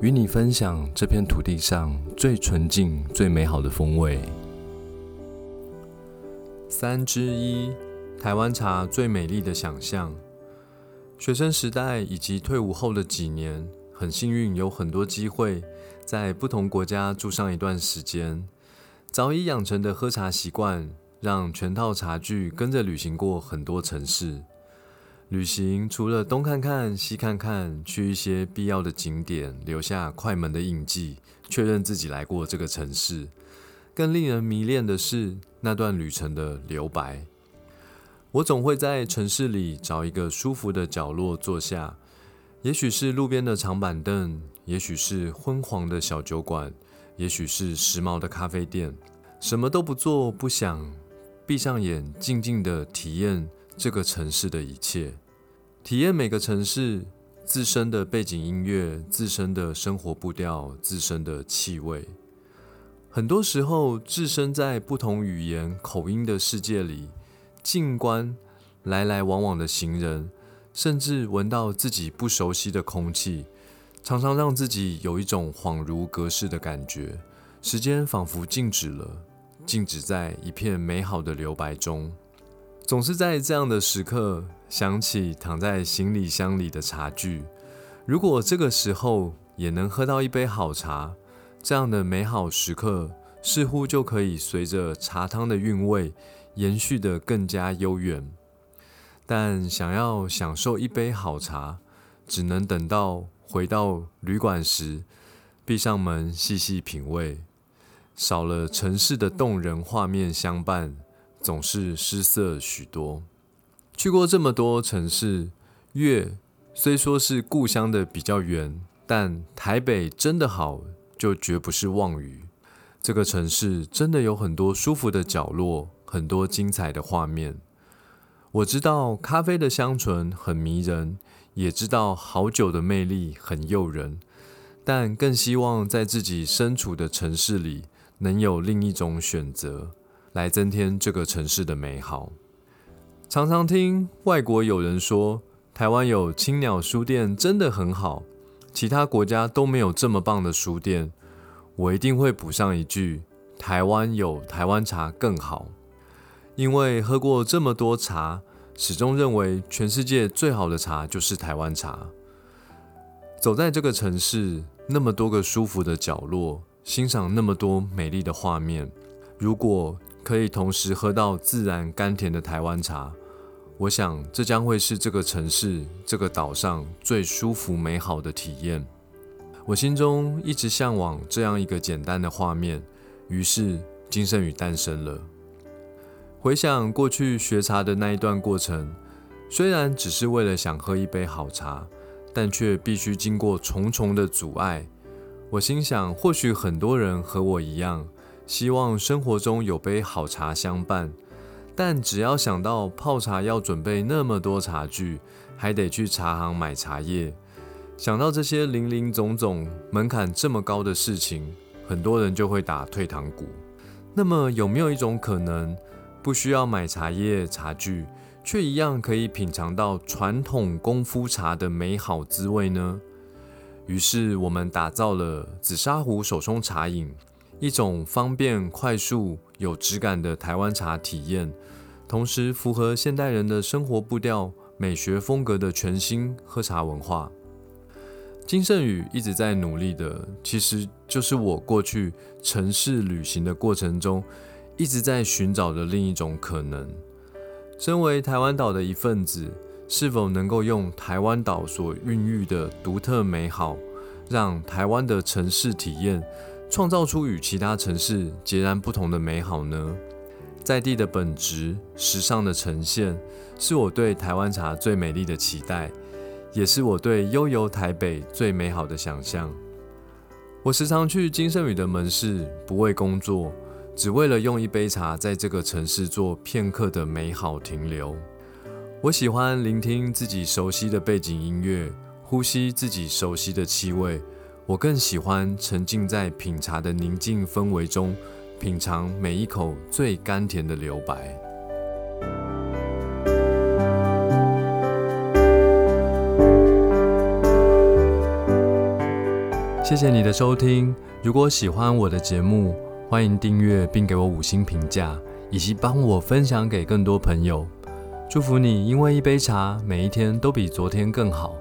与你分享这片土地上最纯净、最美好的风味。三之一，台湾茶最美丽的想象。学生时代以及退伍后的几年，很幸运有很多机会在不同国家住上一段时间。早已养成的喝茶习惯，让全套茶具跟着旅行过很多城市。旅行除了东看看西看看，去一些必要的景点，留下快门的印记，确认自己来过这个城市。更令人迷恋的是那段旅程的留白。我总会在城市里找一个舒服的角落坐下，也许是路边的长板凳，也许是昏黄的小酒馆，也许是时髦的咖啡店。什么都不做不想，闭上眼，静静的体验。这个城市的一切，体验每个城市自身的背景音乐、自身的生活步调、自身的气味。很多时候，置身在不同语言、口音的世界里，静观来来往往的行人，甚至闻到自己不熟悉的空气，常常让自己有一种恍如隔世的感觉。时间仿佛静止了，静止在一片美好的留白中。总是在这样的时刻想起躺在行李箱里的茶具。如果这个时候也能喝到一杯好茶，这样的美好时刻似乎就可以随着茶汤的韵味延续得更加悠远。但想要享受一杯好茶，只能等到回到旅馆时，闭上门细细品味，少了城市的动人画面相伴。总是失色许多。去过这么多城市，月虽说是故乡的比较远，但台北真的好，就绝不是妄语。这个城市真的有很多舒服的角落，很多精彩的画面。我知道咖啡的香醇很迷人，也知道好酒的魅力很诱人，但更希望在自己身处的城市里，能有另一种选择。来增添这个城市的美好。常常听外国友人说，台湾有青鸟书店，真的很好，其他国家都没有这么棒的书店。我一定会补上一句：台湾有台湾茶更好。因为喝过这么多茶，始终认为全世界最好的茶就是台湾茶。走在这个城市，那么多个舒服的角落，欣赏那么多美丽的画面，如果可以同时喝到自然甘甜的台湾茶，我想这将会是这个城市、这个岛上最舒服美好的体验。我心中一直向往这样一个简单的画面，于是金圣宇诞生了。回想过去学茶的那一段过程，虽然只是为了想喝一杯好茶，但却必须经过重重的阻碍。我心想，或许很多人和我一样。希望生活中有杯好茶相伴，但只要想到泡茶要准备那么多茶具，还得去茶行买茶叶，想到这些零零总总、门槛这么高的事情，很多人就会打退堂鼓。那么有没有一种可能，不需要买茶叶、茶具，却一样可以品尝到传统功夫茶的美好滋味呢？于是我们打造了紫砂壶手冲茶饮。一种方便、快速、有质感的台湾茶体验，同时符合现代人的生活步调、美学风格的全新喝茶文化。金圣宇一直在努力的，其实就是我过去城市旅行的过程中一直在寻找的另一种可能。身为台湾岛的一份子，是否能够用台湾岛所孕育的独特美好，让台湾的城市体验？创造出与其他城市截然不同的美好呢？在地的本质、时尚的呈现，是我对台湾茶最美丽的期待，也是我对悠游台北最美好的想象。我时常去金圣宇的门市，不为工作，只为了用一杯茶在这个城市做片刻的美好停留。我喜欢聆听自己熟悉的背景音乐，呼吸自己熟悉的气味。我更喜欢沉浸在品茶的宁静氛围中，品尝每一口最甘甜的留白。谢谢你的收听。如果喜欢我的节目，欢迎订阅并给我五星评价，以及帮我分享给更多朋友。祝福你，因为一杯茶，每一天都比昨天更好。